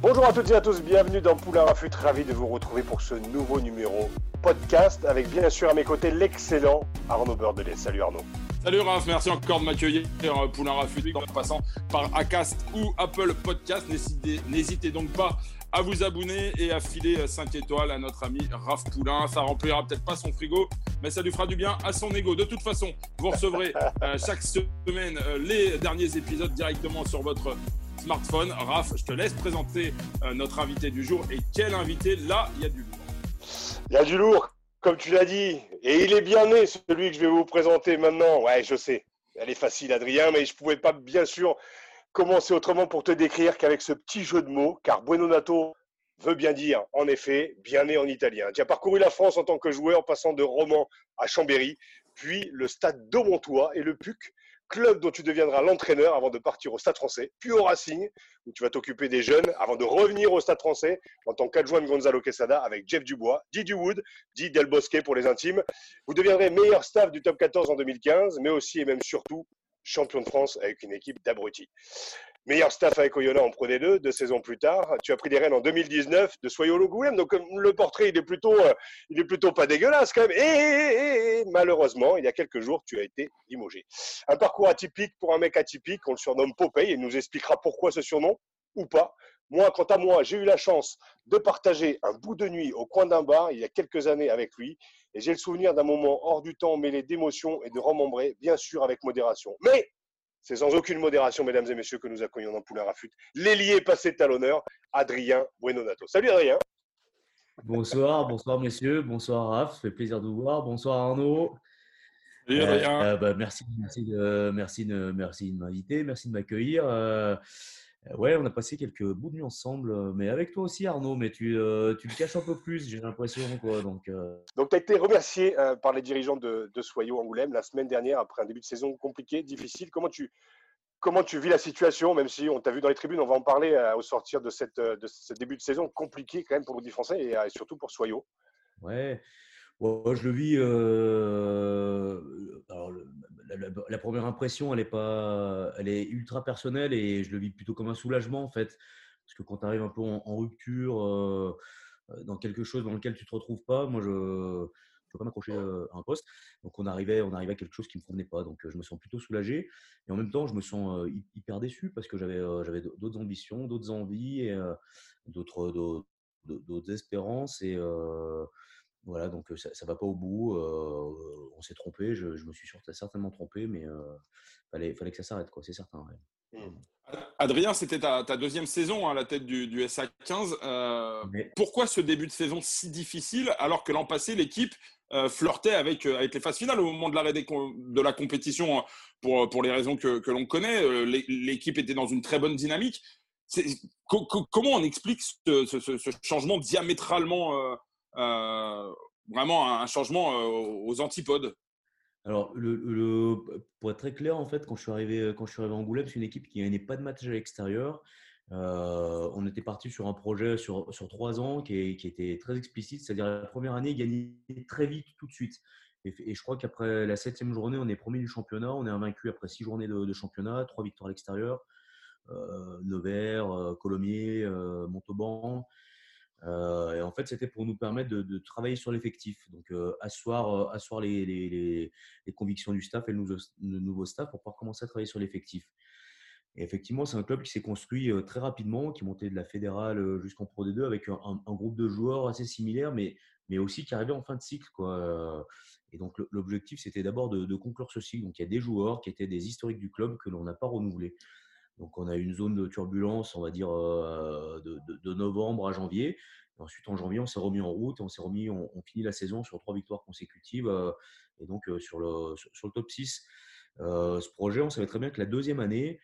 Bonjour à toutes et à tous, bienvenue dans Poulain Rafut, ravi de vous retrouver pour ce nouveau numéro podcast avec bien sûr à mes côtés l'excellent Arnaud Beurdelet. Salut Arnaud. Salut Raph, merci encore de m'accueillir euh, Poulain Rafut en passant par Acast ou Apple Podcast. N'hésitez- N'hésitez donc pas à vous abonner et à filer 5 étoiles à notre ami Raph Poulain. Ça remplira peut-être pas son frigo, mais ça lui fera du bien à son ego. De toute façon, vous recevrez euh, chaque semaine euh, les derniers épisodes directement sur votre smartphone. Raph, je te laisse présenter euh, notre invité du jour. Et quel invité? Là, il y a du lourd. Il y a du lourd, comme tu l'as dit, et il est bien né celui que je vais vous présenter maintenant. Ouais, je sais, elle est facile Adrien, mais je pouvais pas bien sûr commencer autrement pour te décrire qu'avec ce petit jeu de mots, car Bueno Nato veut bien dire, en effet, bien né en italien. Tu as parcouru la France en tant que joueur, passant de Romans à Chambéry, puis le stade d'Aumontois et le PUC, club dont tu deviendras l'entraîneur avant de partir au Stade français, puis au Racing, où tu vas t'occuper des jeunes, avant de revenir au Stade français en tant qu'adjoint de Gonzalo Quesada avec Jeff Dubois, Didi Wood, dit Del Bosque pour les intimes. Vous deviendrez meilleur staff du top 14 en 2015, mais aussi et même surtout champion de France avec une équipe d'abrutis. Meilleur staff avec Oyonnax en Pro D2 deux saisons plus tard. Tu as pris des rênes en 2019 de Soyolo Goulem. Donc euh, le portrait, il est plutôt, euh, il est plutôt pas dégueulasse quand même. Et, et- et- et malheureusement, il y a quelques jours, tu as été limogé. Un parcours atypique pour un mec atypique. On le surnomme Popeye. Il nous expliquera pourquoi ce surnom ou pas. Moi, quant à moi, j'ai eu la chance de partager un bout de nuit au coin d'un bar il y a quelques années avec lui. Et j'ai le souvenir d'un moment hors du temps mêlé d'émotion et de remembré, bien sûr avec modération. Mais c'est sans aucune modération, mesdames et messieurs, que nous accueillons dans Poulain Rafut. L'ailier passé à l'honneur, Adrien Buenonato. Salut Adrien. Bonsoir, bonsoir messieurs, bonsoir Raph, ça fait plaisir de vous voir. Bonsoir Arnaud. Salut, Euh, Adrien. euh, bah, merci, merci de, merci de, merci de m'inviter, merci de m'accueillir. Euh, euh, ouais, on a passé quelques bouts de nuit ensemble, euh, mais avec toi aussi Arnaud, mais tu, euh, tu le caches un peu plus, j'ai l'impression quoi. Donc euh, Donc, tu as été remercié euh, par les dirigeants de, de Soyaux Angoulême la semaine dernière après un début de saison compliqué, difficile. Comment tu, comment tu vis la situation, même si on t'a vu dans les tribunes, on va en parler euh, au sortir de, cette, euh, de ce début de saison compliqué quand même pour le français et, euh, et surtout pour Soyaux? ouais, Ouais, je le vis. euh, alors, la, première impression, elle est pas, elle est ultra personnelle et je le vis plutôt comme un soulagement en fait, parce que quand tu arrives un peu en, rupture euh, euh, dans quelque chose dans lequel tu te retrouves pas, moi je ne peux pas m'accrocher euh, à un poste. Donc on arrivait, on arrivait à quelque chose qui me convenait pas. Donc je me sens plutôt soulagé et en même temps je me sens hy- hyper déçu parce que j'avais j'avais d'autres ambitions, d'autres envies et d'autres espérances et voilà, donc ça ne va pas au bout. euh, on s'est trompé, je, je me suis certainement trompé, mais il fallait, fallait que ça s'arrête, quoi, c'est certain. ouais. Adrien, c'était ta, ta deuxième saison hein, à la tête du, du SA15. Euh, Mais- pourquoi ce début de saison si difficile alors que l'an passé, l'équipe flirtait avec, avec les phases finales au moment de l'arrêt de la compétition hein, pour, pour les raisons que, que l'on connaît l'é- L'équipe était dans une très bonne dynamique. C'est- co- co- comment on explique ce, ce- ce- ce changement diamétralement, vraiment un changement euh, aux antipodes Alors, le, pour être très clair, en fait, quand je suis arrivé, quand je suis arrivé à Angoulême, c'est une équipe qui gagnait pas de match à l'extérieur. Euh, on était parti sur un projet sur, sur trois ans qui, était très explicite, c'est-à-dire la première année, gagner très vite, tout de suite. Et, je crois qu'après la septième journée, on est premier du championnat, on est invaincu après six journées de, championnat, trois victoires à l'extérieur, euh, Nevers, euh, Colomiers, euh, Montauban. Euh, et en fait, c'était pour nous permettre de, travailler sur l'effectif, donc euh, asseoir, euh, les, convictions du staff et le nouveau, staff pour pouvoir commencer à travailler sur l'effectif. Et effectivement, c'est un club qui s'est construit très rapidement, qui monté de la fédérale jusqu'en Pro D2 avec un, groupe de joueurs assez similaire, mais, aussi qui arrivait en fin de cycle. Et donc, l'objectif, c'était d'abord de, de conclure ce cycle. Donc, il y a des joueurs qui étaient des historiques du club que l'on n'a pas renouvelés. Donc, on a une zone de turbulence, on va dire, euh, de, novembre à janvier. ensuite, en janvier, on s'est remis en route et on s'est remis, on, finit la saison sur trois victoires consécutives et donc sur, le, sur, le top 6. ce projet, on savait très bien que la deuxième année,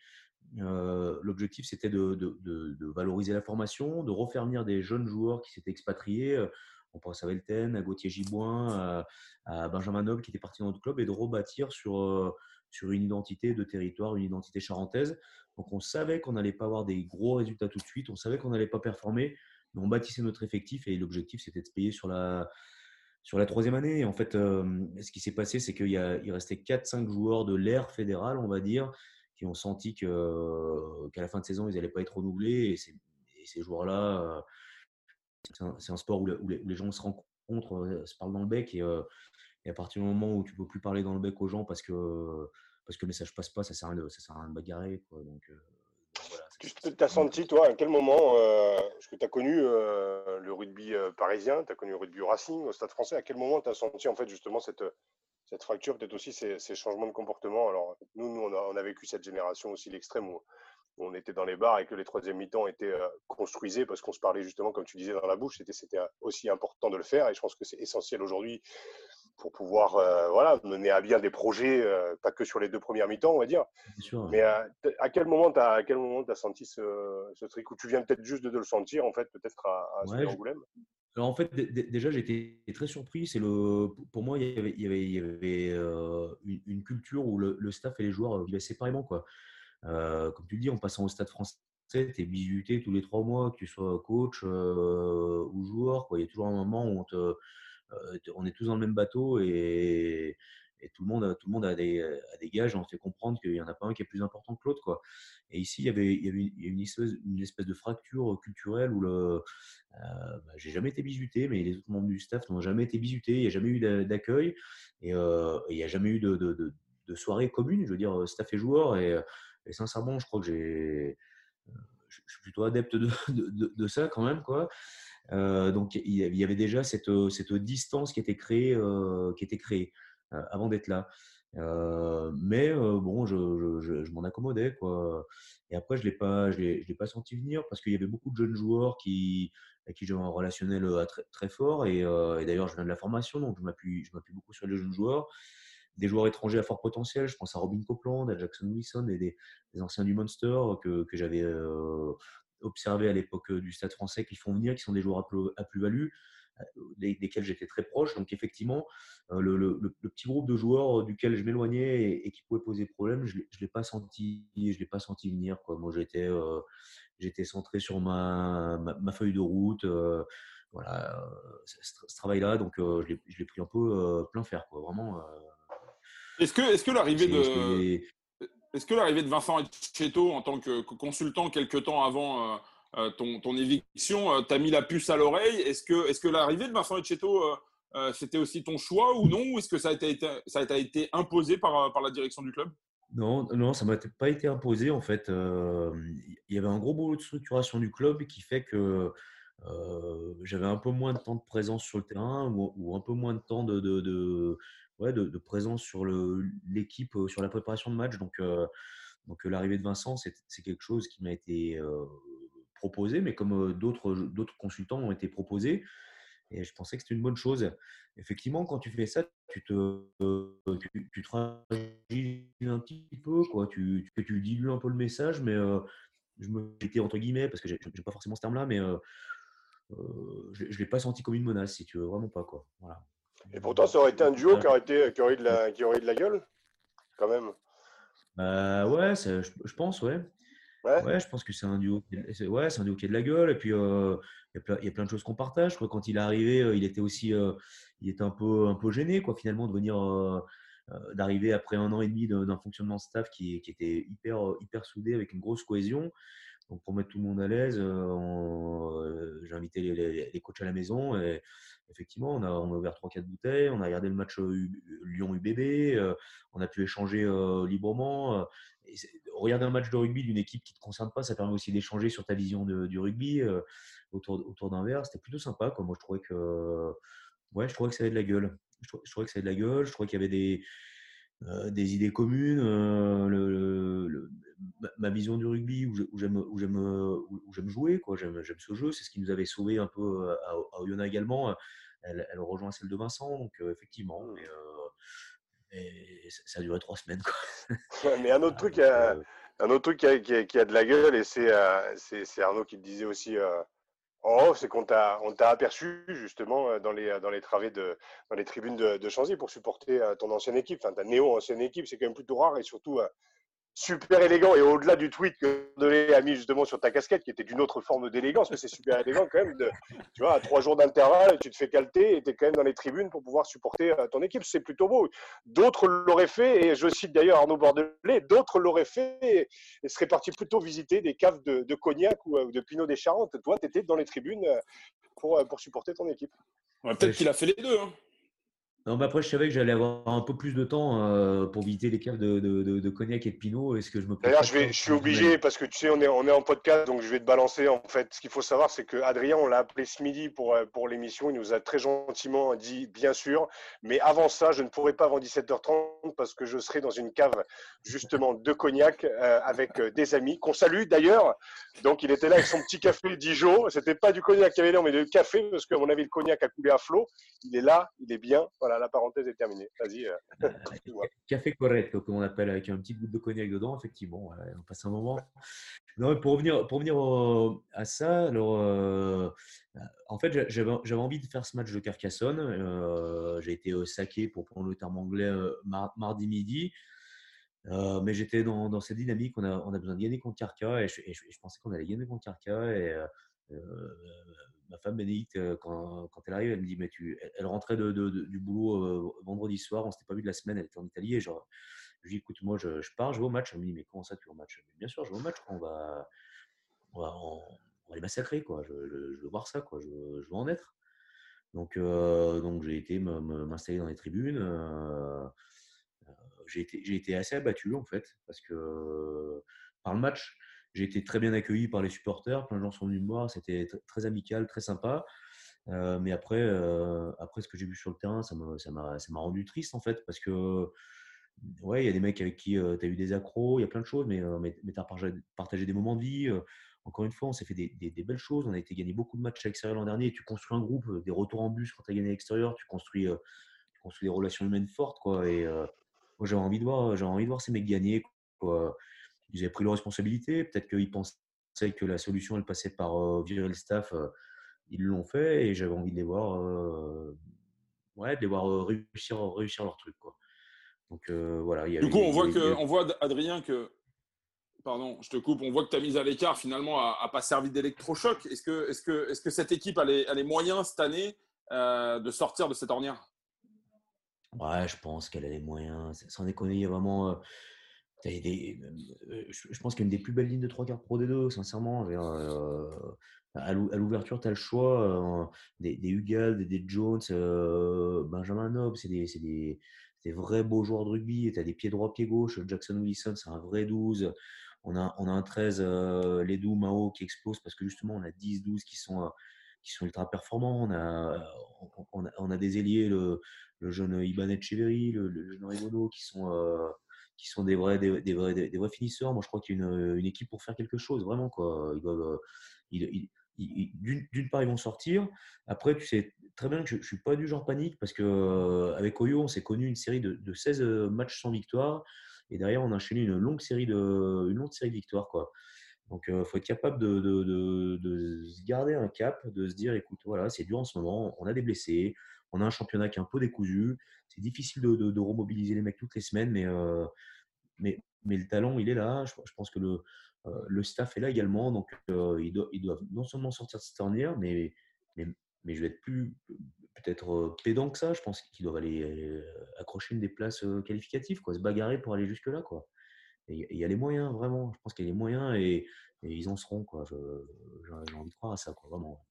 l'objectif c'était de, valoriser la formation, de refaire des jeunes joueurs qui s'étaient expatriés. On pense à Velten, à Gauthier Giboin, à, Benjamin Noble qui était parti dans notre club et de rebâtir sur, sur une identité de territoire, une identité charentaise. Donc on savait qu'on n'allait pas avoir des gros résultats tout de suite, on savait qu'on n'allait pas performer, mais on bâtissait notre effectif et l'objectif c'était de se payer sur la, sur la troisième année. en fait, ce qui s'est passé, c'est qu'il il restait 4-5 joueurs de l'ère fédérale, on va dire, qui ont senti qu'à la fin de saison, ils n'allaient pas être renouvelés. Et, ces joueurs-là, c'est un, sport où, les, gens se rencontrent, se parlent dans le bec. Et, et, à partir du moment où tu peux plus parler dans le bec aux gens parce que parce que le message passe pas, ça sert à rien de, ça sert à rien de bagarrer. Quoi. Donc, euh, tu as senti, toi, à quel moment, euh, parce que tu as connu euh, le rugby parisien, tu as connu le rugby Racing au Stade français, à quel moment tu as senti en fait justement cette, cette fracture, peut-être aussi ces, ces, changements de comportement? Alors, nous, nous on, a, on a vécu cette génération aussi, l'extrême, où, on était dans les bars et que les troisième mi-temps étaient construisés parce qu'on se parlait justement, comme tu disais, dans la bouche. C'était aussi important de le faire et je pense que c'est essentiel aujourd'hui pour pouvoir euh, voilà, mener à bien des projets, euh, pas que sur les deux premières mi-temps, on va dire. Mais euh, à quel moment tu as, as, senti ce, ce truc Ou tu viens peut-être juste de, le sentir, en fait, peut-être à, à ouais, Angoulême? Alors en fait, déjà, j'étais très surpris. C'est le, pour moi, il y avait, il y avait, une, culture où le, staff et les joueurs vivaient séparément. Quoi. comme tu le dis, en passant au stade français, tu es bisuté tous les trois mois, que tu sois coach ou joueur. Quoi. Il y a toujours un moment où on te, on est tous dans le même bateau et, tout le monde, tout le monde a, des, des gages, on fait comprendre qu'il n'y en a pas un qui est plus important que l'autre. Quoi. Et ici, il y avait, une, espèce, de fracture culturelle où le, euh, bah, j'ai jamais été bisuté, mais les autres membres du staff n'ont jamais été bisutés, il n'y a jamais eu d'accueil et, euh, il n'y a jamais eu de, soirée commune, je veux dire, staff et joueurs. Et, et sincèrement, je crois que j'ai, je suis plutôt adepte de, de, ça quand même. Quoi. Euh, donc il y avait déjà cette, cette distance qui était créée, euh, qui était créée euh, avant d'être là. mais bon, je, m'en accommodais. Quoi. Et après, je l'ai pas, je l'ai, pas senti venir parce qu'il y avait beaucoup de jeunes joueurs qui, avec qui j'avais un relationnel très, fort. Et, d'ailleurs, je viens de la formation, donc je m'appuie, beaucoup sur les jeunes joueurs. Des joueurs étrangers à fort potentiel, je pense à Robin Copeland, à Jackson Wilson et des, anciens du Monster que j'avais observé à l'époque du Stade français qui font venir, qui sont des joueurs à plus-value, desquels j'étais très proche. Donc effectivement, le, petit groupe de joueurs duquel je m'éloignais et, qui pouvait poser problème, je ne l'ai pas senti, je l'ai pas senti venir. Quoi. Moi, j'étais, j'étais centré sur ma, ma, feuille de route. voilà, ce, travail-là, donc je l'ai pris un peu plein fer, quoi. Vraiment. Est-ce que, est-ce que l'arrivée de est-ce que l'arrivée de Vincent Etcheto en tant que consultant quelques temps avant euh, euh, ton, éviction euh, t'a mis la puce à l'oreille? Est-ce que, l'arrivée de Vincent Etcheto, c'était aussi ton choix ou non? Ou est-ce que ça a été, imposé par, la direction du club? Non, non, ça m'a pas été imposé en fait. il y avait un gros boulot de structuration du club qui fait que j'avais un peu moins de temps de présence sur le terrain ou, un peu moins de temps de ouais, de, présence sur l'équipe, sur la préparation de match. Donc, donc l'arrivée de Vincent, c'est quelque chose qui m'a été proposé, mais comme d'autres consultants ont été proposés. Et je pensais que c'était une bonne chose. Effectivement, quand tu fais ça, tu te, tu, te un petit peu, quoi. Tu, tu, tu, dilues un peu le message, mais je me j'étais entre guillemets, parce que je n'ai pas forcément ce terme-là, mais je ne l'ai pas senti comme une menace, si tu veux, vraiment pas. Quoi. Voilà. Et pourtant, ça aurait été un duo qui aurait, été, qui aurait, de, la, qui aurait de la gueule, quand même. Bah ouais, je, pense, ouais. ouais. je pense que c'est un duo. Ouais, c'est un duo qui a de la gueule. Et puis, euh, il, y a plein, il, y a plein, de choses qu'on partage. Je crois quand il est arrivé, euh, il était aussi, euh, il était un peu, un peu gêné, quoi, finalement, de venir, d'arriver après un an et demi d'un fonctionnement staff qui, qui, était hyper, hyper soudé avec une grosse cohésion. Donc, pour mettre tout le monde à l'aise, j'ai invité les, coachs à la maison et effectivement, on a, ouvert 3-4 bouteilles, on a regardé le match euh, Lyon-UBB, euh, on a pu échanger euh, librement. regarder un match de rugby d'une équipe qui ne te concerne pas, ça permet aussi d'échanger sur ta vision du rugby autour, d'un verre. C'était plutôt sympa. Moi, je trouvais que, ouais, je trouvais que ça avait de la gueule. Je trouvais, que ça avait de la gueule. Je trouvais qu'il y avait des, des idées communes. Le, ma, vision du rugby, où j'aime où j'aime où j'aime jouer, quoi. J'aime ce jeu. C'est ce qui nous avait sauvé un peu à, à Oyonnax également. Elle, elle, rejoint celle de Vincent, donc effectivement. Mais, et ça a duré trois semaines. Quoi. mais un autre truc, un autre truc qui a, qui a, de la gueule, et c'est Arnaud qui le disait aussi Oh, c'est qu'on t'a, aperçu justement euh, dans les, euh, dans les travées de, dans les tribunes de, de pour supporter euh, ton ancienne équipe, enfin ta néo-ancienne équipe. C'est quand même plutôt rare et surtout super élégant et au-delà du tweet que Delay a mis justement sur ta casquette qui était d'une autre forme d'élégance mais c'est super élégant quand même de, tu vois à trois jours d'intervalle tu te fais calter et tu es quand même dans les tribunes pour pouvoir supporter euh, ton équipe. C'est plutôt beau. D'autres l'auraient fait et je cite d'ailleurs Arnaud Bordelais d'autres l'auraient fait et, seraient partis plutôt visiter des caves de, cognac ou, euh, de Pinot des Charentes. Toi tu étais dans les tribunes euh, pour, pour supporter ton équipe. Peut-être qu'il a fait les deux hein. Non, après, je savais que j'allais avoir un peu plus de temps euh, pour visiter les caves de, de, de, cognac et de pinot. Est-ce que je me D'ailleurs, je, vais, je suis obligé parce que tu sais, on est, on est en podcast, donc je vais te balancer. En fait, ce qu'il faut savoir, c'est que Adrien, on l'a appelé ce midi pour, euh, pour l'émission. Il nous a très gentiment dit, bien sûr. Mais avant ça, je ne pourrai pas avant 17h30 parce que je serai dans une cave justement de cognac euh, avec des amis qu'on salue d'ailleurs. Donc, il était là avec son petit café Dijon. C'était pas du cognac qu'il avait là, mais du café parce qu'à mon avis, le cognac a coulé à flot. Il est là, il est bien. Voilà la parenthèse est terminée. Vas-y. Euh, euh, café correct, comme on appelle, avec un petit bout de cognac dedans, effectivement. on passe un moment. Non, pour revenir, pour revenir à ça, alors, euh, en fait, j'avais envie de faire ce match de Carcassonne. J'ai été saqué, pour prendre le terme anglais, mardi midi. mais j'étais dans, dans, cette dynamique, on a, on a besoin de gagner contre Carca et je, je pensais qu'on allait gagner contre Carca. Et, ma femme Bénédicte, euh, quand, quand, elle arrive, elle me dit, mais tu, elle, rentrait du boulot euh, vendredi soir, on s'était pas vu de la semaine, elle était en Italie, genre, je lui dis, écoute, moi, je, pars, je vais au match. Elle me dit, mais comment ça, tu vas au match? Bien sûr, je vais au match, on va, on va, les massacrer, quoi. Je, veux voir ça, quoi. Je, veux en être. Donc, euh, j'ai été m'installer dans les tribunes. j'ai été, j'ai été assez abattu, en fait, parce que par le match, j'ai été très bien accueilli par les supporters, plein de gens sont venus me voir, c'était très amical, très sympa. Euh, mais après, euh, après ce que j'ai vu sur le terrain, ça m'a rendu triste en fait, parce que ouais, il y a des mecs avec qui euh, tu as eu des accros, il y a plein de choses, mais, mais, tu as partagé, des moments de vie. encore une fois, on s'est fait des, des, belles choses. On a été gagné beaucoup de matchs à l'extérieur l'an dernier. Tu construis un groupe, des retours en bus quand tu as gagné à l'extérieur, tu construis, tu construis des relations humaines fortes. Quoi, et moi, j'avais envie, de voir, envie de voir ces mecs gagner. Quoi ils avaient pris leurs responsabilités. Peut-être qu'ils pensaient que la solution, elle passait par euh, virer le staff. Euh, ils l'ont fait et j'avais envie de les voir, euh, ouais, de les voir réussir, réussir leur truc. Quoi. Donc voilà. du coup, on, voit que, on voit, Adrien, que. Pardon, je te coupe. On voit que ta mise à l'écart, finalement, n'a pas servi d'électrochoc. Est-ce que, est que, est que cette équipe a les, a les moyens cette année de sortir de cette ornière? Ouais, je pense qu'elle a les moyens. Sans déconner, il y a vraiment je pense qu'une des plus belles lignes de trois quarts pro des deux, sincèrement. à l'ouverture, tu as le choix des, des Hugal, des, Jones, Benjamin Nob, c'est des, des, vrais beaux joueurs de rugby. Tu as des pieds droits, pieds gauche. Jackson Wilson, c'est un vrai 12. On a, on a un 13, les doux Mao, qui explose parce que justement, on a 10-12 qui sont, qui sont ultra performants. On a, on, a, des ailiers, le, le jeune Ibanez Cheveri, le, jeune Ribono, qui sont qui sont des vrais, des, vrais, des, vrais finisseurs. Moi, je crois qu'il y a une, équipe pour faire quelque chose, vraiment. Quoi. Ils doivent, ils, d'une part, ils vont sortir. Après, tu sais très bien que je ne suis pas du genre panique parce qu'avec Oyo, on s'est connu une série de, de, 16 matchs sans victoire. Et derrière, on a enchaîné une longue série de, une longue série de victoires. Quoi. Donc, il faut être capable de, de, de, se garder un cap, de se dire écoute, voilà, c'est dur en ce moment, on a des blessés, on a un championnat qui est un peu décousu. C'est difficile de, remobiliser les mecs toutes les semaines, mais, euh, mais, mais, le talent, il est là. Je, pense que le, euh, le staff est là également. Donc, euh, ils, doivent, non seulement sortir de cette ornière, mais, mais, je vais être plus peut-être pédant que ça. Je pense qu'ils doivent aller accrocher une des places qualificatives, quoi, se bagarrer pour aller jusque-là. Et il y a les moyens, vraiment. Je pense qu'il y a les moyens et, ils en seront. J'ai envie de croire à ça, quoi, vraiment.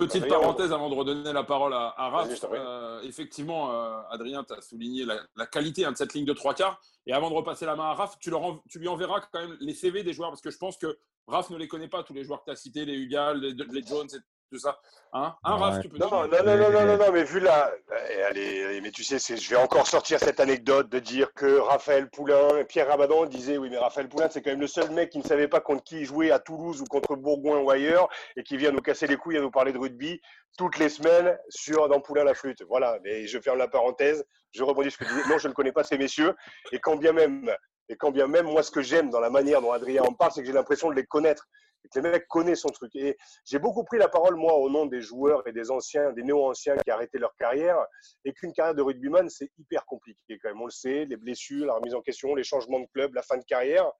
Petite parenthèse avant de redonner la parole à, à Raph. Euh, effectivement, euh, Adrien, tu as souligné la, qualité hein, de cette ligne de trois quarts. Et avant de repasser la main à Raph, tu, leur tu lui enverras quand même les CV des joueurs, parce que je pense que Raph ne les connaît pas, tous les joueurs que tu as cités, les Hugal, les, Jones, tout ça. Hein, un Raph, tu peux non, non, non, non, non, non, non, mais vu là, eh, allez, allez, mais tu sais, je vais encore sortir cette anecdote de dire que Raphaël Poulain, Pierre Rabadan disait, oui, mais Raphaël Poulain, c'est quand même le seul mec qui ne savait pas contre qui il jouait à Toulouse ou contre Bourgoin ou ailleurs, et qui vient nous casser les couilles à nous parler de rugby toutes les semaines sur dans Poulain la flûte. Voilà, mais je ferme la parenthèse, je rebondis sur ce que tu disais. Non, je ne connais pas ces messieurs, et quand bien même, et quand bien même, moi, ce que j'aime dans la manière dont Adrien en parle, c'est que j'ai l'impression de les connaître que les mecs connaissent son truc. Et j'ai beaucoup pris la parole, moi, au nom des joueurs et des anciens, des néo-anciens qui arrêtaient leur carrière, et qu'une carrière de rugbyman, c'est hyper compliqué quand même. On le sait, les blessures, la remise en question, les changements de club, la fin de carrière.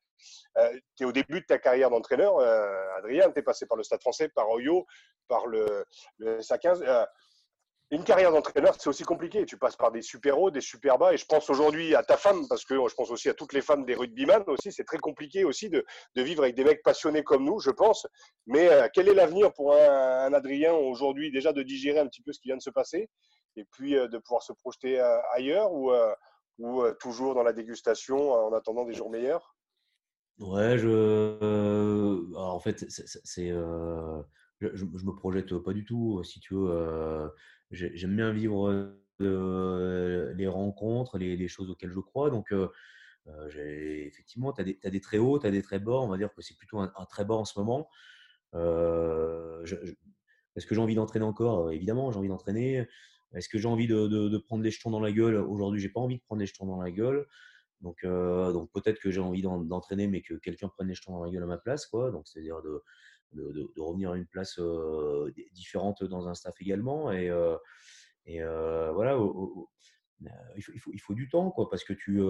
Euh, tu es au début de ta carrière d'entraîneur, euh, Adrien, tu es passé par le Stade français, par Oyo, par le, le SA15 une carrière d'entraîneur, c'est aussi compliqué. Tu passes par des super hauts, des super bas. Et je pense aujourd'hui à ta femme, parce que je pense aussi à toutes les femmes des rugbyman aussi. C'est très compliqué aussi de, vivre avec des mecs passionnés comme nous, je pense. Mais euh, quel est l'avenir pour un, Adrien aujourd'hui déjà de digérer un petit peu ce qui vient de se passer et puis euh, de pouvoir se projeter euh, ailleurs ou, ou toujours dans la dégustation en attendant des jours meilleurs? Ouais, je. en fait, c'est. Je, je, me projette pas du tout, si tu veux j'aime bien vivre les rencontres, les, choses auxquelles je crois. Donc, effectivement, tu as, as, des très hauts, tu as des très bas. On va dire que c'est plutôt un, très bas en ce moment. Est-ce que j'ai envie d'entraîner encore? Évidemment, j'ai envie d'entraîner. Est-ce que j'ai envie de, prendre les jetons dans la gueule? Aujourd'hui, j'ai pas envie de prendre les jetons dans la gueule. Donc, donc peut-être que j'ai envie d'entraîner, mais que quelqu'un prenne les jetons dans la gueule à ma place. Quoi. Donc, c'est-à-dire de, de, revenir à une place différente dans un staff également. Et, et voilà, il, faut, il, faut, il, faut, du temps, quoi, parce que tu.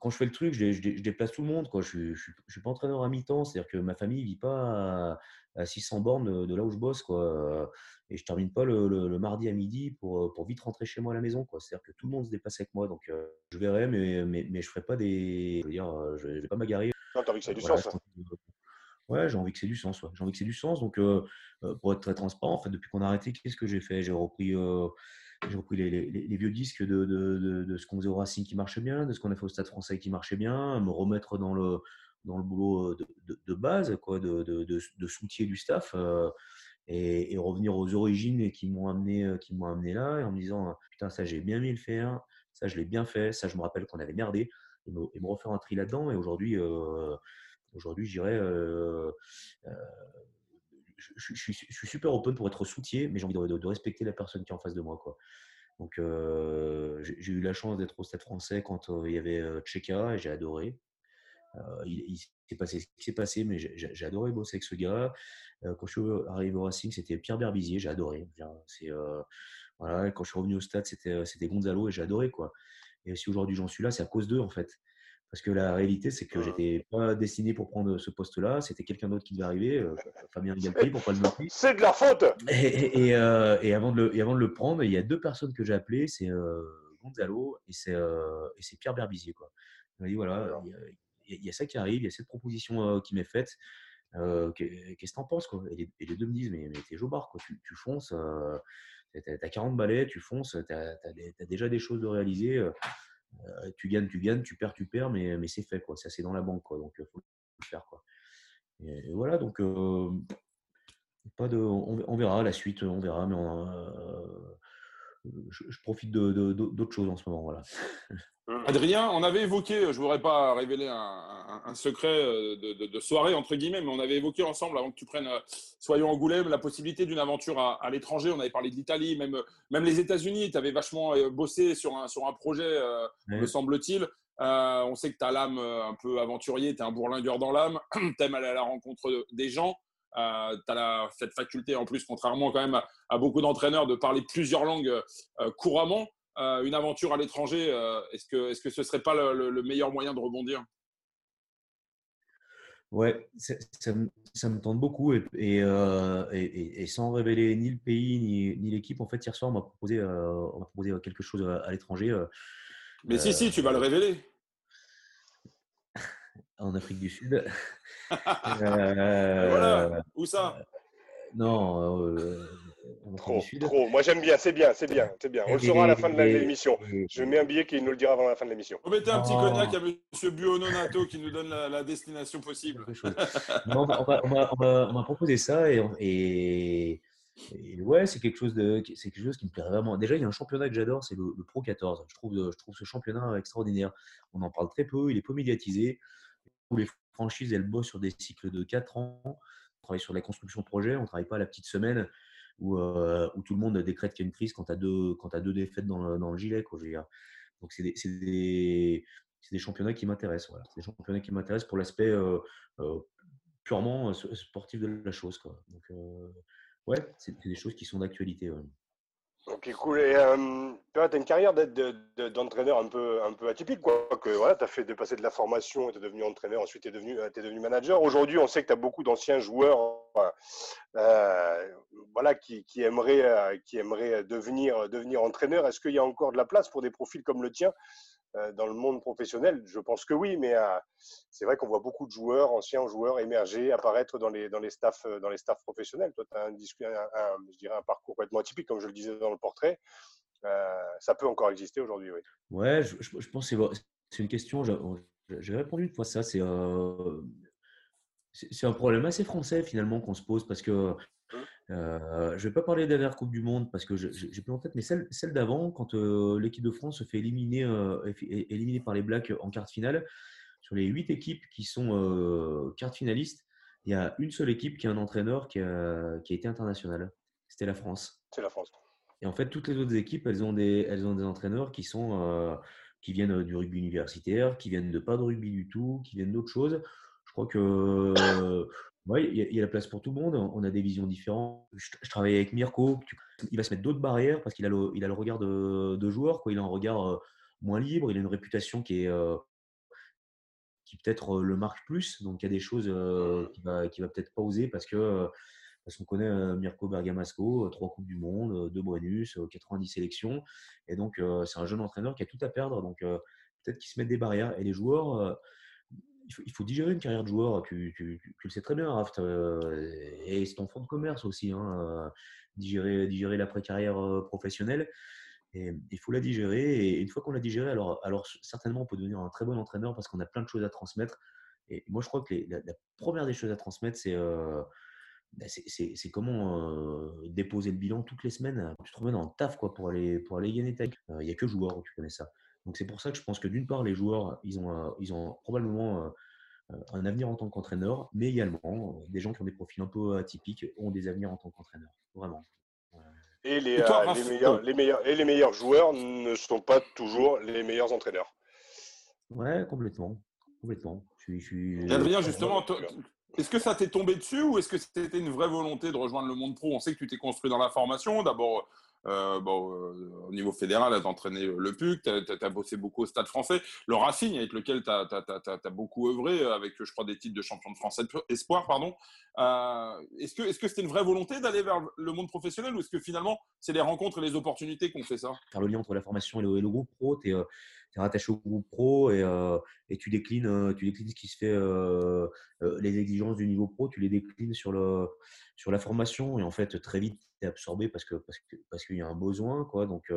quand je fais le truc, je, je, déplace tout le monde. Quoi. Je ne suis pas entraîneur à mi-temps, c'est-à-dire que ma famille ne vit pas à, 600 bornes de, là où je bosse. Quoi. Et je ne termine pas le, mardi à midi pour, pour vite rentrer chez moi à la maison. C'est-à-dire que tout le monde se déplace avec moi. Donc je verrai, mais, mais, mais je ne ferai pas des. Je veux dire, je ne vais pas m'agarrer. Non, tu as que ça du sens. Ouais, j'ai envie que c'est du sens. J'ai envie que c'est du sens. Donc, pour être très transparent, en fait, depuis qu'on a arrêté, qu'est-ce que j'ai fait? J'ai repris, repris les, les, vieux disques de, de, de, ce qu'on faisait au Racing qui marchait bien, de ce qu'on a fait au Stade français qui marchait bien, me remettre dans le, dans le boulot de, base, quoi, de, de, soutien du staff. Et, et, revenir aux origines qui m'ont amené, amené là, et en me disant putain ça j'ai bien mis le faire, ça je l'ai bien fait, ça je me rappelle qu'on avait merdé, et me, et me refaire un tri là-dedans. Et aujourd'hui, Aujourd'hui, je dirais, euh, euh, je, suis super open pour être soutien, mais j'ai envie de, respecter la personne qui est en face de moi. Quoi. Donc, euh, j'ai eu la chance d'être au Stade français quand il y avait Tcheka et j'ai adoré. il, s'est passé ce qui s'est passé, mais j'ai adoré bosser avec ce gars. quand je suis arrivé au Racing, c'était Pierre Berbizier, j'ai adoré. Voilà, quand je suis revenu au stade, c'était Gonzalo et j'ai adoré. Quoi. Et si aujourd'hui j'en suis là, c'est à cause d'eux en fait. Parce que la réalité, c'est que j'étais pas destiné pour prendre ce poste-là. C'était quelqu'un d'autre qui devait arriver, euh, Fabien Galtier, pour pas le nommer. C'est de la faute et, euh, et, avant de le, et, avant de le, prendre, il y a deux personnes que j'ai appelées. C'est euh, Gonzalo et c'est Pierre Berbizier. Quoi. Il m'a dit, voilà, il y, a, ça qui arrive, il y a cette proposition qui m'est faite. Qu'est-ce que tu en penses quoi? Et les, deux me disent, mais, mais t'es jobard, quoi. Tu, tu fonces, tu as, 40 balais, tu fonces, tu as, as, déjà des choses de réaliser euh, tu gagnes, tu gagnes, tu perds, tu perds, mais, c'est fait, quoi. C'est assez dans la banque, quoi. Donc, il euh, faut le faire. Et, voilà, donc, euh, pas de, on, verra la suite, on verra, mais je, profite d'autres choses en ce moment, voilà. Mmh. Adrien, on avait évoqué, je ne voudrais pas révéler un, secret euh, de, soirée, entre guillemets, mais on avait évoqué ensemble, avant que tu prennes euh, Soyons Angoulême, la possibilité d'une aventure à, l'étranger. On avait parlé de l'Italie, même, même les États-Unis. Tu avais vachement euh, bossé sur un, sur un projet, me semble-t-il. on sait que tu as l'âme un peu aventurier, tu es un bourlingueur dans l'âme, tu aimes aller à la rencontre des gens. tu as cette faculté, en plus, contrairement quand même à beaucoup d'entraîneurs, de parler plusieurs langues couramment. Euh, une aventure à l'étranger, euh, est-ce que, est -ce que ce ne serait pas le, meilleur moyen de rebondir? Ouais, ça, ça, me tente beaucoup et, euh, et, et, sans révéler ni le pays ni, ni l'équipe, en fait, hier soir, on m'a proposé, proposé, quelque chose à, l'étranger. Mais si, si, tu vas le révéler. en Afrique du Sud. voilà, où ça? Non, trop, trop. Moi j'aime bien, c'est bien, c'est bien, c'est bien. On le saura à la fin de l'émission. Je mets un billet qui nous le dira avant la fin de l'émission. On mettait un petit cognac à M. Buononato qui nous donne la, destination possible. on m'a proposé ça et, et, ouais, c'est quelque chose de, c'est quelque chose qui me plaît vraiment. Déjà, il y a un championnat que j'adore, c'est le, Pro 14. Je trouve, je trouve ce championnat extraordinaire. On en parle très peu, il est peu médiatisé. Où les franchises, elles bossent sur des cycles de 4 ans. On travaille sur la construction de projet, on ne travaille pas à la petite semaine où, euh, où tout le monde décrète qu'il y a une crise quand tu as deux, défaites dans le, gilet. Quoi, Donc, c'est des, championnats qui m'intéressent. C'est des championnats qui m'intéressent pour l'aspect euh, euh, purement sportif de la chose. Quoi. Donc, ouais, c'est des choses qui sont d'actualité. Ok, cool. Et euh, tu une carrière d'entraîneur un, peu, un peu atypique, quoi. Que voilà, tu as fait de passer de la formation, tu es devenu entraîneur, ensuite tu es devenu, manager. Aujourd'hui, on sait que tu as beaucoup d'anciens joueurs euh, voilà, qui, qui, aimeraient, euh, qui aimeraient devenir, devenir entraîneur. Est-ce qu'il y a encore de la place pour des profils comme le tien euh, dans le monde professionnel? Je pense que oui, mais euh, c'est vrai qu'on voit beaucoup de joueurs, anciens joueurs émerger, apparaître dans les, dans les, staffs, euh, dans les staffs professionnels. Toi, tu as un, un, je dirais un parcours complètement atypique, comme je le disais dans le portrait. ça peut encore exister aujourd'hui, oui. Ouais, je, je, pense que c'est une question, j'ai répondu une fois ça, c'est c'est un problème assez français finalement qu'on se pose parce que euh, je ne vais pas parler de la dernière Coupe du Monde parce que j'ai plus en tête, mais celle, celle d'avant, quand euh, l'équipe de France se fait éliminer, euh, éliminer par les Blacks en quart finale, sur les huit équipes qui sont quart finalistes, il y a une seule équipe qui a un entraîneur qui a, qui a été international. C'était la France. C'est la France. Et en fait, toutes les autres équipes, elles ont des, elles ont des entraîneurs qui, sont, qui viennent du rugby universitaire, qui viennent de pas de rugby du tout, qui viennent d'autres choses. Je crois que oui, il y, a la place pour tout le monde. On a des visions différentes. Je, travaille avec Mirko. Il va se mettre d'autres barrières parce qu'il a le, il a le regard de, joueur. Quoi. Il a un regard euh, moins libre. Il a une réputation qui est euh, qui peut-être euh, le marque plus. Donc il y a des choses qu'il va, qui va peut-être pas oser parce que parce qu'on connaît Mirko Bergamasco, trois coupes du monde, deux Brennus, 90 sélections. Et donc c'est un jeune entraîneur qui a tout à perdre. Donc peut-être qu'il se met des barrières. Et les joueurs il faut, digérer une carrière de joueur. Tu, le sais très bien, Raft. Euh, et c'est ton fond de commerce aussi. Hein, euh, digérer, digérer l'après-carrière euh, professionnelle. Et il faut la digérer. Et une fois qu'on l'a digérée, alors, certainement, on peut devenir un très bon entraîneur parce qu'on a plein de choses à transmettre. Et moi, je crois que la, première des choses à transmettre, c'est bah, comment déposer le bilan toutes les semaines. Tu te remets dans le taf quoi, pour, aller, pour aller gagner ta Il n'y a que joueur où tu connais ça. Donc c'est pour ça que je pense que d'une part, les joueurs, ils ont, euh, ils ont probablement euh, euh, un avenir en tant qu'entraîneur, mais également des gens qui ont des profils un peu atypiques ont des avenirs en tant qu'entraîneur. Vraiment. Et les, meilleurs, les, meilleurs, et les meilleurs joueurs ne sont pas toujours les meilleurs entraîneurs. Ouais, complètement. Complètement. Je Adrien, justement, est-ce que ça t'est tombé dessus ou est-ce que c'était une vraie volonté de rejoindre le monde pro? On sait que tu t'es construit dans la formation. D'abord, euh, bon, euh, au niveau fédéral, tu as entraîné le PUC, tu as, bossé beaucoup au Stade français. Le Racing, avec lequel tu as, beaucoup œuvré, avec, je crois, des titres de champion de France espoir. pardon. Euh, est-ce que c'était une vraie volonté d'aller vers le monde professionnel ou est-ce que finalement, c'est les rencontres et les opportunités qui ont fait ça? Faire le lien entre la formation et le, groupe pro, tu es, rattaché au groupe pro et, et, tu, déclines, tu déclines ce qui se fait, les exigences du niveau pro, tu les déclines sur, le, sur la formation et en fait, très vite, tu es absorbé parce qu'il parce que, parce qu'il y a un besoin. Quoi, donc,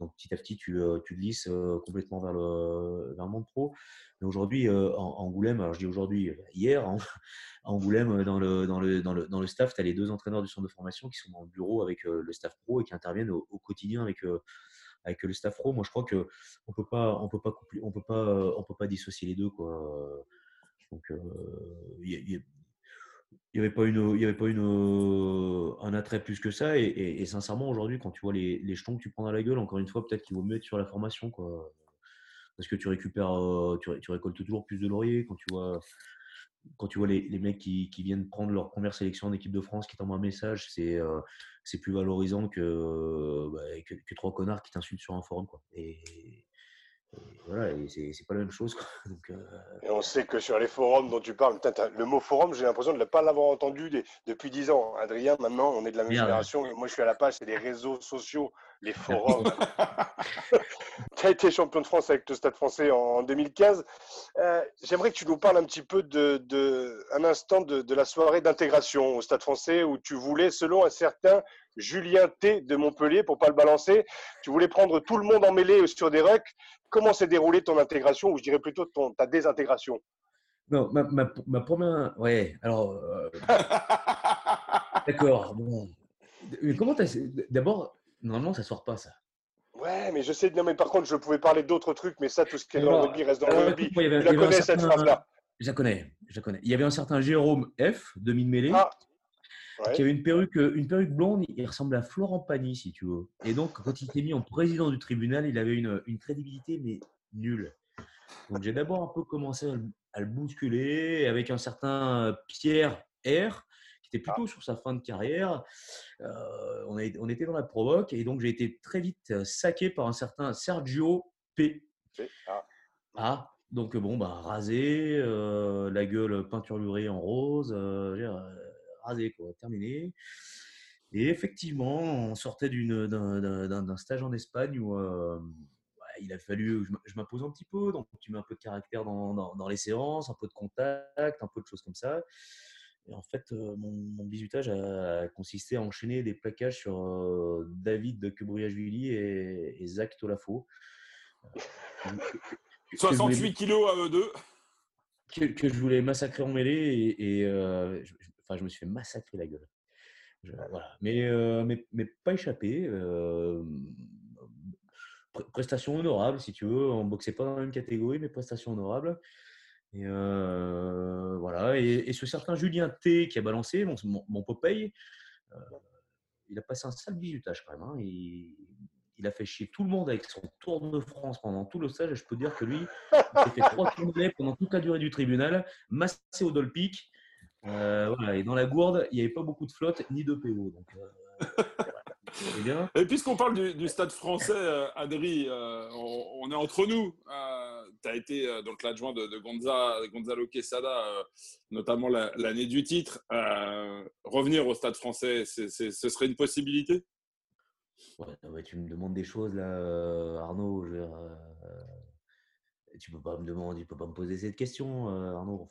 donc petit à petit, tu, tu glisses complètement vers le, vers monde pro. Mais aujourd'hui, en, Angoulême, alors je dis aujourd'hui, hier, en, Angoulême, dans le, dans le, dans le, dans le staff, tu as les deux entraîneurs du centre de formation qui sont dans le bureau avec le staff pro et qui interviennent au, quotidien avec, avec le staff. Moi, je crois qu'on ne peut pas, on peut pas, on peut pas, on peut pas dissocier les deux. Quoi. Donc, il n'y avait pas une, il y avait pas une, un attrait plus que ça. Et, sincèrement, aujourd'hui, quand tu vois les, les, jetons que tu prends dans la gueule, encore une fois, peut-être qu'il vaut mieux être sur la formation, quoi. Parce que tu récupères, tu, tu, récoltes toujours plus de lauriers quand tu vois, quand tu vois les, les mecs qui, qui, viennent prendre leur première sélection en équipe de France, qui t'envoient un message, c'est, c'est plus valorisant que, bah, que, trois connards qui t'insultent sur un forum, quoi. Et, voilà, c'est pas la même chose. Donc, euh, Et on sait que sur les forums dont tu parles, le mot forum, j'ai l'impression de ne pas l'avoir entendu depuis dix ans. Adrien, maintenant, on est de la même génération. Moi, je suis à la page, c'est les réseaux sociaux, les forums. tu as été champion de France avec le Stade français en 2015. Euh, j'aimerais que tu nous parles un petit peu de, un instant de, la soirée d'intégration au Stade français où tu voulais, selon un certain Julien T de Montpellier, pour pas le balancer, tu voulais prendre tout le monde en mêlée sur des rucks. Comment s'est déroulée ton intégration ou je dirais plutôt ton, ta désintégration? Non, ma, première. Ouais, alors. Euh, d'accord. Bon. Mais comment D'abord, normalement, ça sort pas ça. Ouais, mais je sais, non, mais par contre, je pouvais parler d'autres trucs, mais ça, tout ce qui est dans le rugby reste dans le rugby. tu la connais, cette phrase-là Je la connais, je la connais. Il y avait un certain Jérôme F, demi-mêlée, ah, qui avait une perruque, une perruque blonde, il ressemblait à Florent Pagny, si tu veux. Et donc, quand il s'est mis en président du tribunal, il avait une, une crédibilité, mais nulle. Donc, j'ai d'abord un peu commencé à le bousculer avec un certain Pierre R, était ah. plutôt sur sa fin de carrière. Euh, on, on, était dans la provoque et donc j'ai été très vite euh, saqué par un certain Sergio P. Ah. ah. donc bon, bah, rasé, euh, la gueule peinturlurée en rose, rasé, quoi, terminé. Et effectivement, on sortait d'un stage en Espagne où il a fallu je m'impose un petit peu. Donc, tu mets un peu de caractère dans, dans, dans, les séances, un peu de contact, un peu de choses comme ça. Et en fait, mon, mon, bisutage a, consisté à enchaîner des plaquages sur David de Quebruyashvili et, et Zach Tolafo. 68 kilos à eux deux. Que, je voulais massacrer en mêlée et, je, enfin, je me suis fait massacrer la gueule. voilà. mais, mais, mais, pas échappé. prestation honorable, si tu veux. On boxait pas dans la même catégorie, mais prestation honorable. Et euh, voilà. Et, ce certain Julien T qui a balancé, mon, mon, Popeye, euh, il a passé un sale bisutage quand même. Hein. Il, il, a fait chier tout le monde avec son Tour de France pendant tout le stage. Et je peux dire que lui, il s'est fait trois tournées pendant toute la durée du tribunal, massé au dolpic. Euh, voilà. Et dans la gourde, il n'y avait pas beaucoup de flotte ni de PO. Donc, Et puisqu'on parle du, stade français, Adri, on, est entre nous. Euh, tu as été donc l'adjoint de, Gonzalo Quesada, notamment l'année du titre. revenir au stade français, ce serait une possibilité? Ouais, Tu me demandes des choses là, Arnaud. Je tu peux pas me demander, tu peux pas me poser cette question, euh, Arnaud.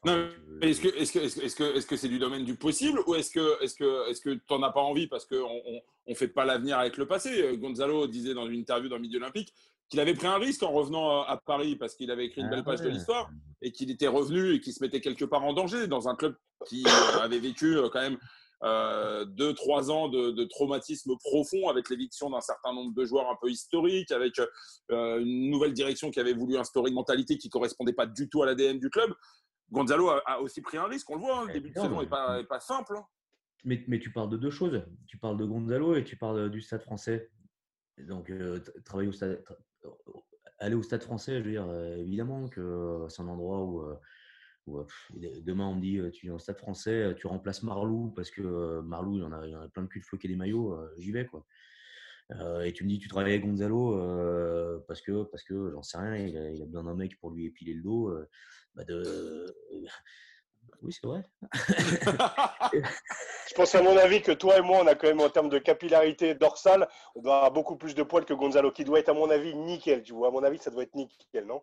est-ce que est-ce que est-ce que est-ce que c'est du domaine du possible ou est-ce que est-ce que est-ce que t'en as pas envie parce qu'on on, on, fait pas l'avenir avec le passé? Euh, Gonzalo disait dans une interview dans Midi Olympique qu'il avait pris un risque en revenant à Paris parce qu'il avait écrit une belle ah page de l'histoire et qu'il était revenu et qu'il se mettait quelque part en danger dans un club qui euh, avait vécu quand même euh, deux, trois ans de, traumatisme profond avec l'éviction d'un certain nombre de joueurs un peu historiques, avec euh, une nouvelle direction qui avait voulu instaurer une mentalité qui correspondait pas du tout à l'ADN du club. Gonzalo a, aussi pris un risque, on le voit, hein, le début de saison n'est pas, pas, simple. Hein. Mais, mais, tu parles de deux choses. Tu parles de Gonzalo et tu parles du stade français. Donc, euh, travailler au stade, aller au stade français, je veux dire, évidemment que c'est un endroit où demain, on me dit, tu viens au stade français, tu remplaces Marlou parce que Marlou, il en a, il en a plein de cul de floquer des maillots, j'y vais. quoi. et tu me dis, tu travailles avec Gonzalo parce que, parce que j'en sais rien, il a, a besoin d'un mec pour lui épiler le dos. Bah. Oui, c'est vrai. je pense à mon avis que toi et moi, on a quand même en termes de capillarité dorsale, on doit avoir beaucoup plus de poils que Gonzalo, qui doit être à mon avis nickel. Tu vois, à mon avis, ça doit être nickel, non?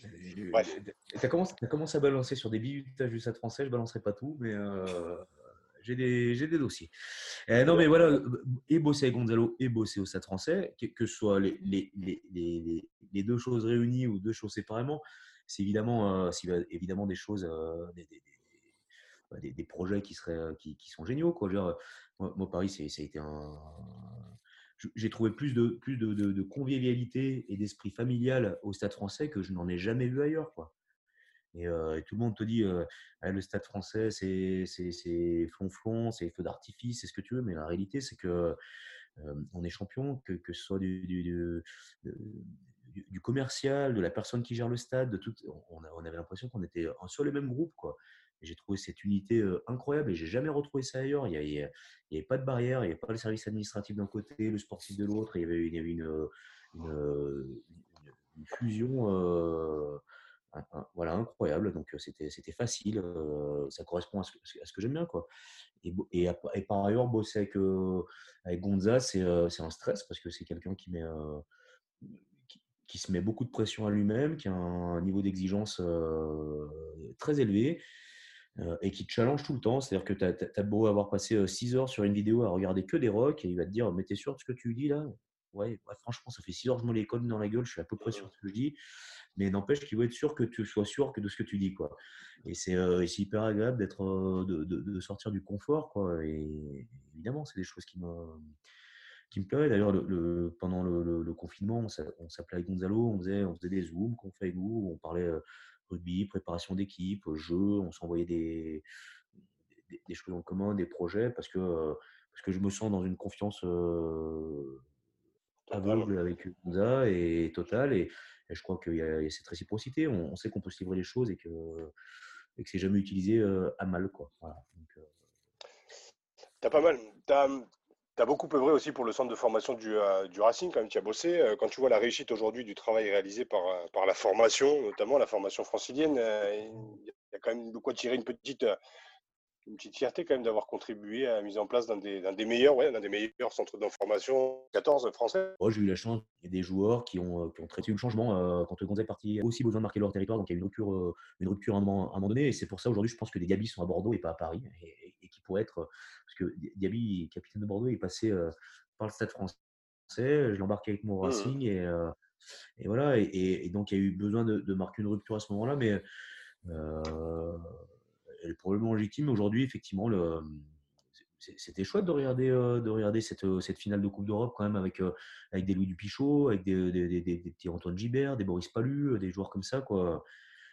Tu as, commencé à balancer sur des billutages du Stade français, je ne balancerai pas tout, mais euh, j'ai des, des, dossiers. Euh, non, mais voilà, et bosser avec Gonzalo et bosser au Stade français, que, ce soit les, les, les, les, deux choses réunies ou deux choses séparément, c'est évidemment, euh, évidemment des choses, des, des, des, projets qui, seraient, qui, qui sont géniaux. Quoi. moi, moi, Paris, ça a été un, j'ai trouvé plus de, plus de, convivialité et d'esprit familial au Stade français que je n'en ai jamais vu ailleurs. Quoi. Et, euh, tout le monde te dit euh, ah, le Stade français, c'est flonflon, c'est feu d'artifice, c'est ce que tu veux, mais la réalité, c'est que euh, on est champion, que, que ce soit du, du, du, commercial, de la personne qui gère le stade, de tout, on, avait l'impression qu'on était sur les mêmes groupes. Quoi j'ai trouvé cette unité incroyable et j'ai jamais retrouvé ça ailleurs. Il n'y avait, pas de barrière, il n'y avait pas le service administratif d'un côté, le sportif de l'autre. Il y avait, une, fusion voilà, incroyable. Donc c'était, c'était facile. ça correspond à ce, que j'aime bien. Quoi. Et, par ailleurs, bosser avec, avec Gonza, c'est, c'est un stress parce que c'est quelqu'un qui met qui se met beaucoup de pression à lui-même, qui a un niveau d'exigence très élevé et qui te challenge tout le temps. C'est-à-dire que tu as, beau avoir passé 6 heures sur une vidéo à regarder que des rocks et il va te dire Mais t'es sûr de ce que tu dis là? Ouais, franchement, ça fait 6 heures que je me les colle dans la gueule, je suis à peu près sûr de ce que je dis. Mais n'empêche qu'il veut être sûr que tu sois sûr que de ce que tu dis. Quoi. Et c'est hyper agréable de, de, sortir du confort. Quoi. Et évidemment, c'est des choses qui me qui me plairait. D'ailleurs, le, pendant le, confinement, on s'appelait avec Gonzalo, on faisait, on faisait des zooms qu'on fait avec vous, on parlait rugby, préparation d'équipe, jeu, on s'envoyait des, des, choses en commun, des projets, parce que, parce que je me sens dans une confiance aveugle avec Gonza et totale. Et, je crois qu'il y, a cette réciprocité. On, sait qu'on peut se livrer les choses et que, et que c'est jamais utilisé à mal. Quoi. Voilà. T'as pas mal tu as beaucoup œuvré aussi pour le centre de formation du, euh, du Racing, quand même, tu as bossé. Euh, quand tu vois la réussite aujourd'hui du travail réalisé par, euh, par la formation, notamment la formation francilienne, il y a quand même de quoi tirer une petite, une petite fierté quand même d'avoir contribué à la mise en place d'un des, des, meilleurs, ouais, des meilleurs centres d'information 14 français. Moi, j'ai eu la chance, il y a des joueurs qui ont, qui ont traité le changement. Euh, quand Gonzague est parti, aussi besoin de marquer leur territoire, donc il y a eu une rupture, euh, une rupture à, un moment, à un moment donné. Et c'est pour ça aujourd'hui, je pense que des Gabi sont à Bordeaux et pas à Paris. Et, qui pourraient être. Parce que Gabi, capitaine de Bordeaux, est passé euh, par le stade français. Je l'ai embarqué avec mon mmh. Racing. Et, et voilà. Et, donc, il y a eu besoin de, de marquer une rupture à ce moment-là. Mais elle est probablement légitime. Aujourd'hui, effectivement, le, c'était chouette de regarder, de regarder cette, cette finale de Coupe d'Europe quand même avec, avec des Louis Dupichot, avec des, des, des, petits Antoine Gibert, des Boris Palu, des joueurs comme ça, quoi,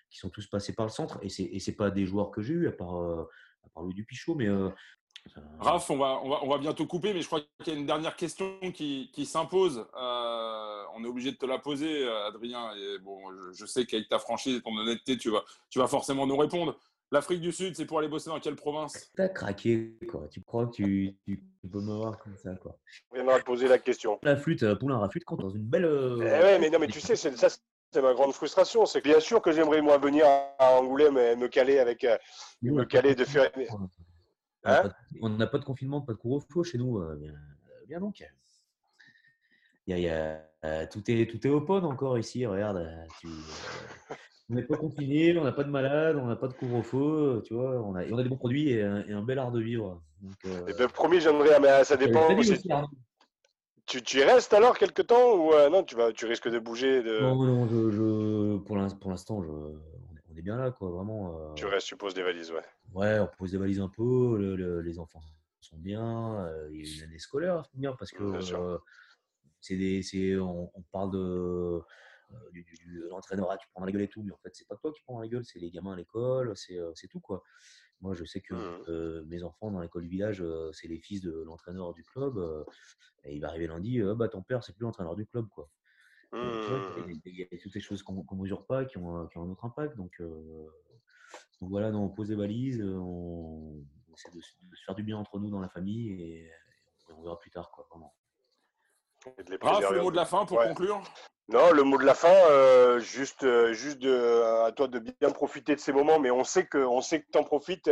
qui sont tous passés par le centre. Et ce n'est pas des joueurs que j'ai eu, à part, à part Louis Dupichot, mais. Raph, on va, on, va, on va bientôt couper, mais je crois qu'il y a une dernière question qui, qui s'impose. on est obligé de te la poser, Adrien. Et bon, je, je sais qu'avec ta franchise et ton honnêteté, tu vas, tu vas forcément nous répondre. L'Afrique du Sud, c'est pour aller bosser dans quelle province? T'as craqué, quoi. Tu crois que tu, tu, peux me voir comme ça, quoi? On viendra poser la question. La flûte, euh, Poulain la flûte, quand dans une belle. Euh, eh ouais, mais non, mais tu sais, c'est ça. C'est ma grande frustration, c'est que bien sûr que j'aimerais moi venir à Angoulême et me caler avec, euh, me caler de faire. Hein on n'a pas de confinement, pas de couvre-feu chez nous. Bien, donc. Il y a, tout, est, tout est open encore ici, regarde. Tu, on n'est pas confiné, on n'a pas de malade, on n'a pas de couvre-feu, tu vois, on a, on a des bons produits et un, bel art de vivre. Donc, euh... et ben, promis, j'aimerais, mais ça dépend. Hein. tu, tu, y restes alors quelque temps ou euh, non, tu, vas, tu risques de bouger de... Non, non, je, je, pour l'instant, on est bien là, quoi, vraiment. Euh... Tu restes, tu poses des valises, ouais. Ouais, on pose des valises un peu, les enfants sont bien, euh, il y a une année scolaire à finir parce que euh, c'est des, on, on parle de euh, du, l'entraîneur, ah, tu prends la gueule et tout, mais en fait, c'est pas toi qui prends la gueule, c'est les gamins à l'école, c'est, euh, c'est tout quoi. Moi, je sais que mmh. euh, mes enfants dans l'école du village, c'est les fils de l'entraîneur du club. et il va arriver lundi, bah ton père, c'est plus l'entraîneur du club quoi. Mmh. il, y a, toutes ces choses qu'on ne mesure pas, qui ont, qui ont, un autre impact. Donc, donc voilà, non, on pose des valises, on, essaie de, se faire du bien entre nous dans la famille et, on verra plus tard quoi, vraiment. Raph, le mot de la fin pour conclure? Non, le mot de la fin, euh, juste, euh, juste de, à toi de bien profiter de ces moments, mais on sait que, on sait que tu en profites.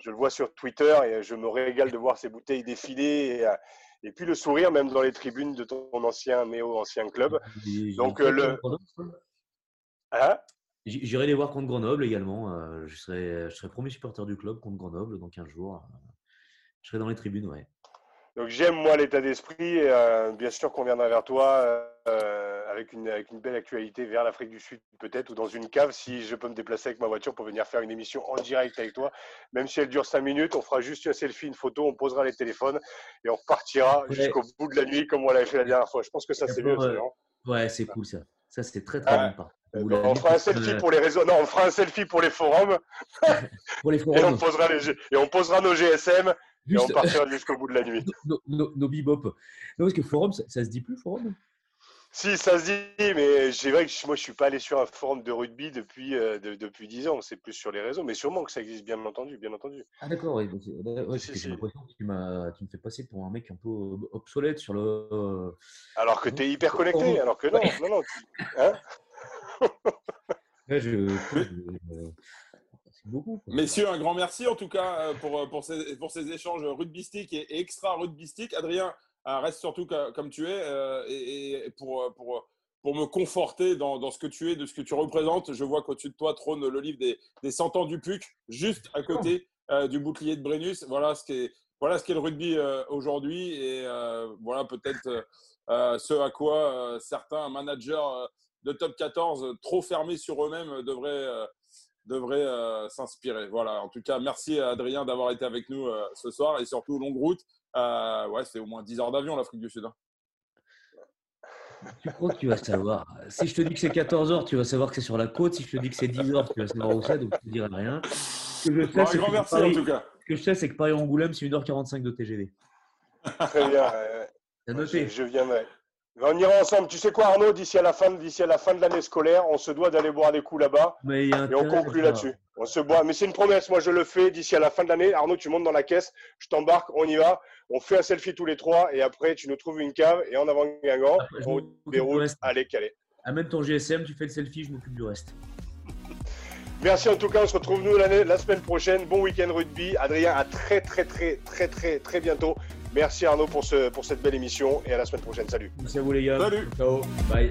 Je le vois sur Twitter et je me régale de voir ces bouteilles défiler. Et, et puis le sourire, même dans les tribunes de ton ancien Méo, ancien club. Donc, euh, le. Hein J'irai les voir contre Grenoble également. Je serai, je serai premier supporter du club contre Grenoble dans 15 jours. Je serai dans les tribunes, ouais. Donc j'aime moi l'état d'esprit. bien sûr qu'on viendra vers toi avec une, avec une belle actualité vers l'Afrique du Sud peut-être ou dans une cave si je peux me déplacer avec ma voiture pour venir faire une émission en direct avec toi. Même si elle dure 5 minutes, on fera juste un selfie, une photo, on posera les téléphones et on repartira jusqu'au bout de la nuit comme on l'avait fait la dernière fois. Je pense que ça c'est mieux. ouais, c'est cool ça. Ça c'est très très bien. On fera un selfie pour les réseaux. Non, on fera un selfie pour les forums. pour les forums. et, on posera les... et on posera nos GSM et on partira jusqu'au bout de la nuit. Nos, nos, nos bebop. Non, parce que forum, ça, ça se dit plus, forum? Si, ça se dit, mais c'est vrai que moi, je suis pas allé sur un forum de rugby depuis, euh, depuis 10 ans. C'est plus sur les réseaux, mais sûrement que ça existe, bien entendu. Bien entendu. Ah, d'accord. Ouais, ouais, j'ai l'impression que tu, tu, me fais passer pour un mec un peu obsolète sur le. Euh, alors que tu es hyper connecté, alors que non. non, non hein? je, Beaucoup, Messieurs, un grand merci en tout cas euh, pour, pour, ces, pour ces échanges rugbystiques et, extra rugbystiques. Adrien, euh, reste surtout comme tu es. Euh, et, pour, pour, pour me conforter dans, ce que tu es, de ce que tu représentes. Je vois qu'au-dessus de toi trône le livre des, des 100 ans du PUC, juste à côté euh, du bouclier de Brennus. Voilà ce qu'est voilà ce le rugby euh, aujourd'hui et voilà peut-être ce à quoi certains managers de top 14 trop fermés sur eux-mêmes devraient devrait euh, s'inspirer. Voilà, en tout cas, merci à Adrien d'avoir été avec nous euh, ce soir et surtout longue route. Euh, ouais, c'est au moins 10 heures d'avion l'Afrique du Sud. Hein. Tu crois que tu vas savoir Si je te dis que c'est 14 heures, tu vas savoir que c'est sur la côte. Si je te dis que c'est 10 heures, tu vas savoir où c'est, donc tu ne diras rien. Ce que je sais, c'est que. Ce que je sais, c'est que Paris-Angoulême, c'est 1h45 de TGV. Très bien. noté. Je, je viendrai. On ira ensemble. Tu sais quoi, Arnaud D'ici à la fin, d'ici à la fin de l'année scolaire, on se doit d'aller boire des coups là-bas. et on conclut là-dessus. On se boit. Mais c'est une promesse. Moi, je le fais d'ici à la fin de l'année. Arnaud, tu montes dans la caisse. Je t'embarque. On y va. On fait un selfie tous les trois. Et après, tu nous trouves une cave. Et en avant Guingamp, on déroule. Allez, calé. Amène ton GSM. Tu fais le selfie. Je m'occupe du reste. Merci en tout cas. On se retrouve nous la semaine prochaine. Bon week-end rugby. Adrien, à très, très, très, très, très, très bientôt. Merci Arnaud pour, ce, pour cette belle émission et à la semaine prochaine. Salut. Merci à vous les gars. Salut. Ciao. Bye.